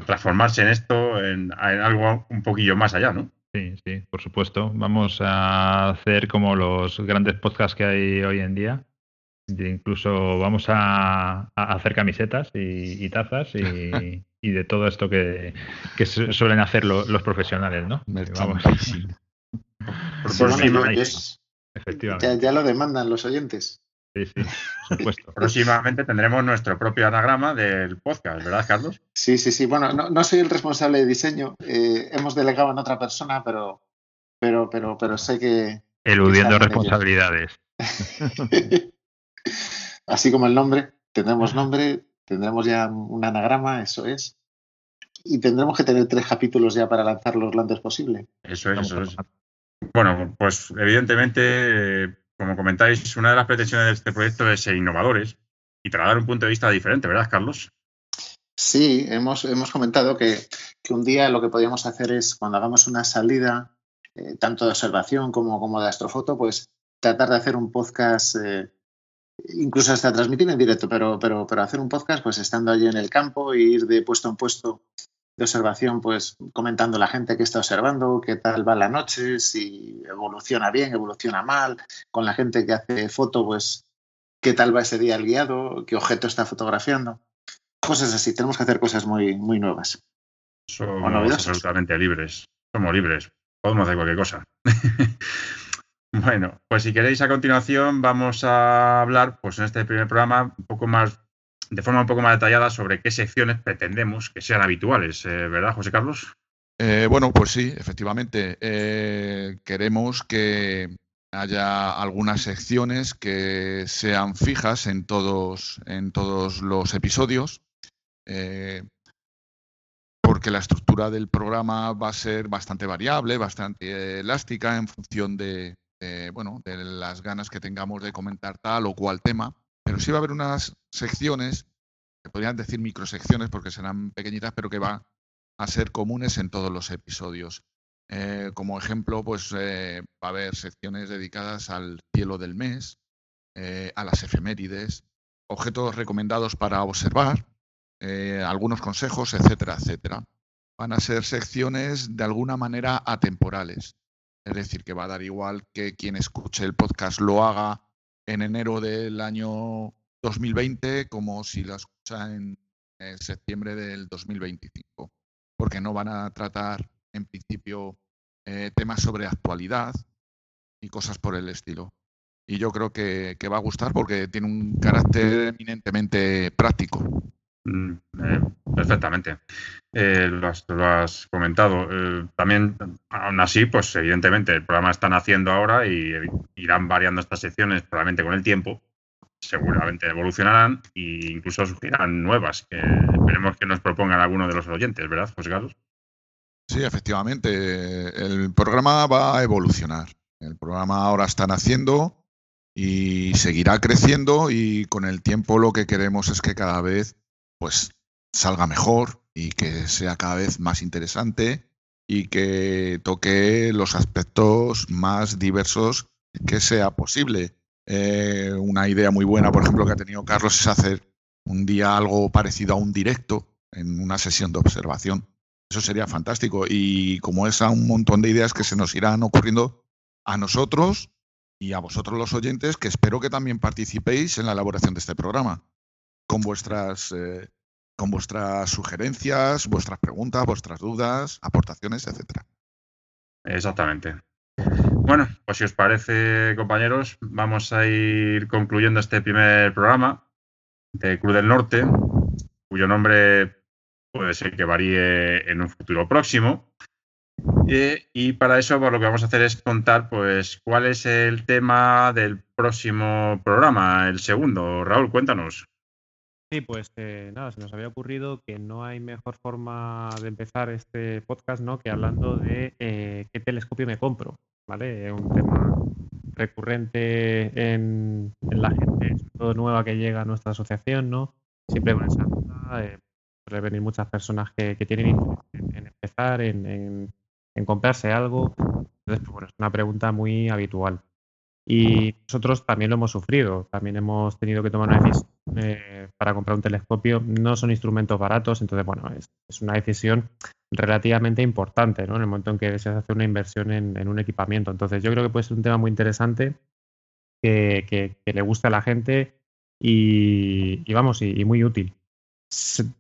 transformarse en esto en, en algo un poquillo más allá, ¿no? Sí, sí, por supuesto. Vamos a hacer como los grandes podcasts que hay hoy en día, incluso vamos a, hacer camisetas y, tazas y, de todo esto que, suelen hacer los profesionales, ¿no? Vamos. Efectivamente. Ya, lo demandan los oyentes. Sí, sí, por supuesto. Próximamente tendremos nuestro propio anagrama del podcast, ¿verdad, Carlos? Sí, sí, sí. Bueno, no, soy el responsable de diseño. Eh, hemos delegado en otra persona, pero, pero, pero, pero sé que. Eludiendo responsabilidades. Así como el nombre, tendremos nombre, tendremos ya un anagrama, eso es. Y tendremos que tener tres capítulos ya para lanzarlos lo antes posible. Eso es, eso es. Bueno, pues evidentemente, como comentáis, una de las pretensiones de este proyecto es ser innovadores y trasladar un punto de vista diferente, ¿verdad, Carlos? Sí, hemos, hemos comentado que, un día lo que podríamos hacer es, cuando hagamos una salida, eh, tanto de observación como, como de astrofoto, pues tratar de hacer un podcast eh, incluso hasta transmitir en directo, pero, pero, pero hacer un podcast, pues estando allí en el campo e ir de puesto en puesto de observación, pues comentando la gente que está observando, qué tal va la noche, si evoluciona bien, evoluciona mal, con la gente que hace foto, pues qué tal va ese día el guiado, qué objeto está fotografiando. Cosas así, tenemos que hacer cosas muy, muy nuevas. Somos absolutamente libres, somos libres, podemos hacer cualquier cosa. Bueno, pues si queréis a continuación vamos a hablar, pues en este primer programa, un poco más, de forma un poco más detallada sobre qué secciones pretendemos que sean habituales, eh, ¿verdad, José Carlos? Eh, bueno, pues sí, efectivamente. Eh, queremos que haya algunas secciones que sean fijas en todos, en todos los episodios, porque la estructura del programa va a ser bastante variable, bastante elástica en función de, eh, bueno, de las ganas que tengamos de comentar tal o cual tema, pero sí va a haber unas secciones, que podrían decir microsecciones porque serán pequeñitas, pero que van a ser comunes en todos los episodios. Eh, como ejemplo, pues eh, va a haber secciones dedicadas al cielo del mes, a las efemérides, objetos recomendados para observar, eh, algunos consejos, etcétera, etcétera. Van a ser secciones de alguna manera atemporales. Es decir, que va a dar igual que quien escuche el podcast lo haga en enero del año 2020 como si lo escucha en, septiembre del 2025. Porque no van a tratar, en principio, eh, temas sobre actualidad y cosas por el estilo. Y yo creo que, que va a gustar porque tiene un carácter eminentemente práctico. Mm, eh, perfectamente. Eh, lo, has, comentado. Eh, también, aún así, pues evidentemente el programa están haciendo ahora y irán variando estas secciones probablemente con el tiempo. Seguramente evolucionarán e incluso surgirán nuevas que esperemos que nos propongan algunos de los oyentes, ¿verdad, José Carlos? Sí, efectivamente. El programa va a evolucionar. El programa ahora están haciendo y seguirá creciendo y con el tiempo lo que queremos es que cada vez pues salga mejor y que sea cada vez más interesante y que toque los aspectos más diversos que sea posible. Eh, una idea muy buena, por ejemplo, que ha tenido Carlos es hacer un día algo parecido a un directo en una sesión de observación. Eso sería fantástico. Y como es a un montón de ideas que se nos irán ocurriendo a nosotros y a vosotros los oyentes, que espero que también participéis en la elaboración de este programa con vuestras, eh, con vuestras sugerencias, vuestras preguntas, vuestras dudas, aportaciones, etcétera. Exactamente. Bueno, pues si os parece, compañeros, vamos a ir concluyendo este primer programa de Cruz del Norte, cuyo nombre puede ser que varíe en un futuro próximo. y para eso pues, lo que vamos a hacer es contar pues cuál es el tema del próximo programa, el segundo. Raúl, cuéntanos. Sí, pues eh, nada, se nos había ocurrido que no hay mejor forma de empezar este podcast, ¿no? Que hablando de eh, qué telescopio me compro, ¿vale? Un tema recurrente en, la gente, todo nueva que llega a nuestra asociación, ¿no? Siempre con esa duda, eh, suele venir muchas personas que, tienen interés en, empezar, en, comprarse algo. Entonces, pues, bueno, es una pregunta muy habitual. Y nosotros también lo hemos sufrido, también hemos tenido que tomar una decisión eh, para comprar un telescopio. No son instrumentos baratos, entonces, bueno, es, una decisión relativamente importante, ¿no? En el momento en que deseas hacer una inversión en, un equipamiento. Entonces, yo creo que puede ser un tema muy interesante que, le guste a la gente y, vamos, y, muy útil.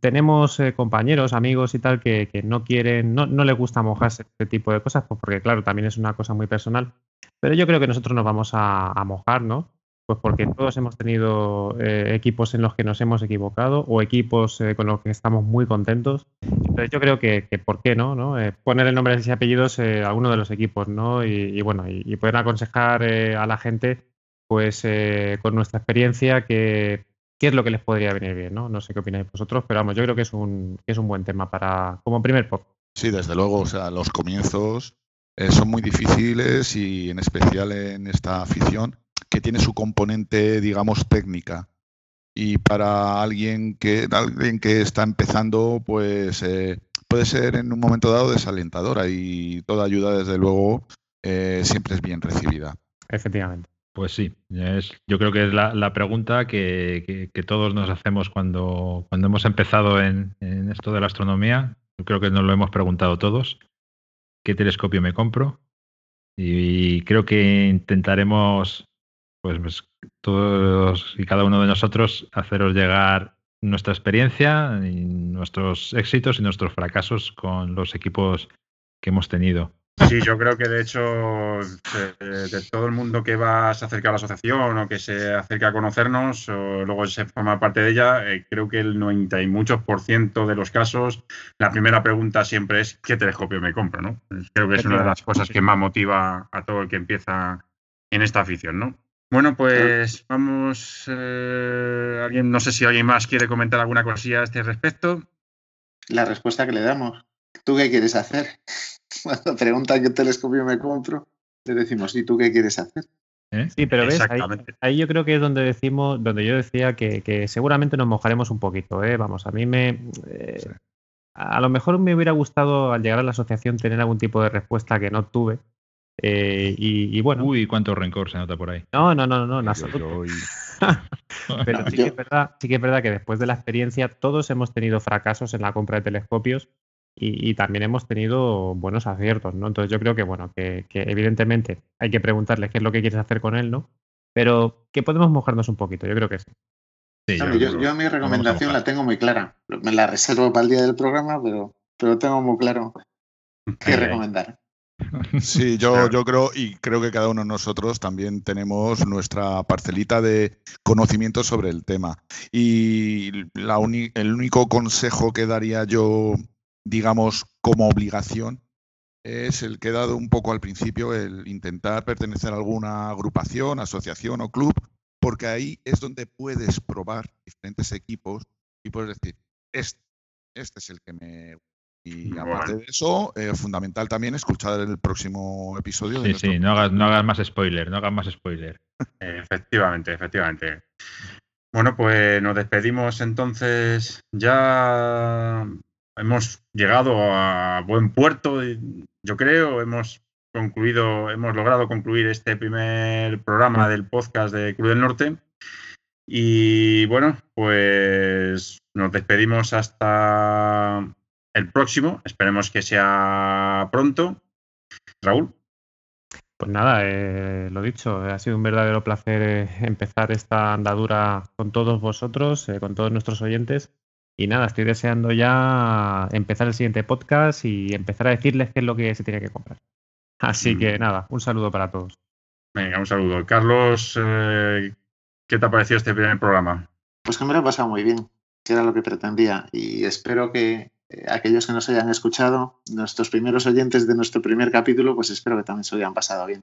Tenemos eh, compañeros, amigos y tal que, no quieren, no, no les gusta mojarse este tipo de cosas, pues porque claro, también es una cosa muy personal. Pero yo creo que nosotros nos vamos a, mojar, ¿no? Pues porque todos hemos tenido eh, equipos en los que nos hemos equivocado o equipos eh, con los que estamos muy contentos. Entonces yo creo que, ¿por qué no? no? Poner el nombre y apellidos a alguno de los equipos, ¿no? Y, bueno, y, poder aconsejar a la gente, pues con nuestra experiencia, que, qué es lo que les podría venir bien, ¿no? No sé qué opináis vosotros, pero vamos, yo creo que es un, que es un buen tema para, como primer pop. Sí, desde luego, o sea, los comienzos eh, son muy difíciles y en especial en esta afición que tiene su componente, digamos, técnica. Y para alguien que, alguien que está empezando, pues eh, puede ser en un momento dado desalentadora y toda ayuda, desde luego, eh, siempre es bien recibida. Efectivamente. Pues sí, es, yo creo que es la, pregunta que, todos nos hacemos cuando, cuando hemos empezado en, en, esto de la astronomía. Yo creo que nos lo hemos preguntado todos qué telescopio me compro. Y creo que intentaremos, pues, pues, todos y cada uno de nosotros, haceros llegar nuestra experiencia, y nuestros éxitos y nuestros fracasos con los equipos que hemos tenido. Sí, yo creo que de hecho de, todo el mundo que va se acerca a la asociación o que se acerca a conocernos o luego se forma parte de ella, eh, creo que el 90 y muchos por ciento de los casos la primera pregunta siempre es ¿qué telescopio me compro? ¿no? Creo que es una de las cosas que más motiva a todo el que empieza en esta afición, ¿no? Bueno, pues vamos. Eh, alguien, no sé si alguien más quiere comentar alguna cosilla a este respecto. La respuesta que le damos. ¿Tú qué quieres hacer? Cuando preguntan qué telescopio me compro, le decimos, ¿y tú qué quieres hacer? ¿Eh? Sí, pero ves, ahí, yo creo que es donde decimos, donde yo decía que, seguramente nos mojaremos un poquito, ¿eh? Vamos, a mí me. Eh, a lo mejor me hubiera gustado al llegar a la asociación tener algún tipo de respuesta que no tuve. Eh, y, bueno. Uy, cuánto rencor se nota por ahí. No, no, no, no, en absoluto. Pero sí que, es verdad, sí que es verdad que después de la experiencia todos hemos tenido fracasos en la compra de telescopios y, también hemos tenido buenos aciertos, ¿no? Entonces yo creo que, bueno, que, evidentemente hay que preguntarle qué es lo que quieres hacer con él, ¿no? Pero que podemos mojarnos un poquito, yo creo que sí. yo, mi recomendación la tengo muy clara. Me la reservo para el día del programa, pero, pero tengo muy claro qué recomendar. Sí, yo, yo creo y creo que cada uno de nosotros también tenemos nuestra parcelita de conocimiento sobre el tema. Y la el único consejo que daría yo, digamos, como obligación, es el que he dado un poco al principio, el intentar pertenecer a alguna agrupación, asociación o club, porque ahí es donde puedes probar diferentes equipos y puedes decir, este, este es el que me y aparte de eso, eh, fundamental también escuchar el próximo episodio. Sí, sí, no hagas, no hagas más spoiler, no hagas más spoiler. efectivamente, efectivamente. Bueno, pues nos despedimos entonces. Ya hemos llegado a buen puerto, yo creo. Hemos concluido, hemos logrado concluir este primer programa del podcast de Cruz del Norte. Y bueno, pues nos despedimos hasta el próximo. Esperemos que sea pronto. Raúl. Pues nada, eh, lo dicho, ha sido un verdadero placer eh, empezar esta andadura con todos vosotros, eh, con todos nuestros oyentes. Y nada, estoy deseando ya empezar el siguiente podcast y empezar a decirles qué es lo que se tiene que comprar. Así que mm. nada, un saludo para todos. Venga, un saludo. Carlos, ¿qué te ha parecido este primer programa? Pues que me lo he pasado muy bien, que era lo que pretendía. Y espero que, eh, aquellos que nos hayan escuchado, nuestros primeros oyentes de nuestro primer capítulo, pues espero que también se lo hayan pasado bien.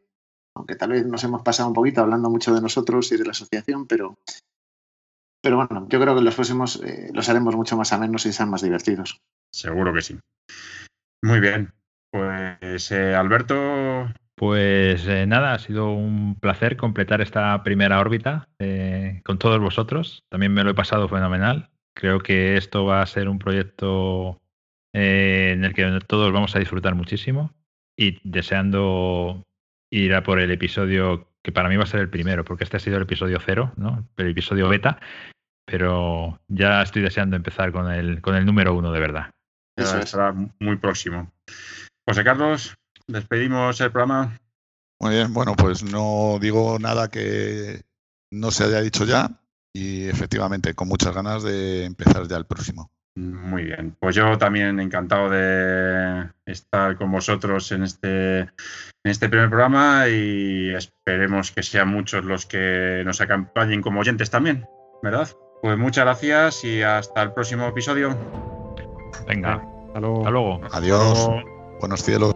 Aunque tal vez nos hemos pasado un poquito hablando mucho de nosotros y de la asociación, pero, pero bueno, yo creo que los próximos eh, los haremos mucho más amenos y sean más divertidos. Seguro que sí. Muy bien. Pues eh, Alberto. Pues nada, ha sido un placer completar esta primera órbita con todos vosotros. También me lo he pasado fenomenal. Creo que esto va a ser un proyecto eh, en el que todos vamos a disfrutar muchísimo y deseando ir a por el episodio que para mí va a ser el primero, porque este ha sido el episodio cero, ¿no? El episodio beta, pero ya estoy deseando empezar con el, con el número uno de verdad. Eso será muy próximo. José Carlos, despedimos el programa. Muy bien, bueno, pues no digo nada que no se haya dicho ya y efectivamente con muchas ganas de empezar ya el próximo. Muy bien, pues yo también encantado de estar con vosotros en este, en este primer programa y esperemos que sean muchos los que nos acompañen como oyentes también, ¿verdad? Pues muchas gracias y hasta el próximo episodio. Venga, hasta luego. Adiós. Buenos cielos.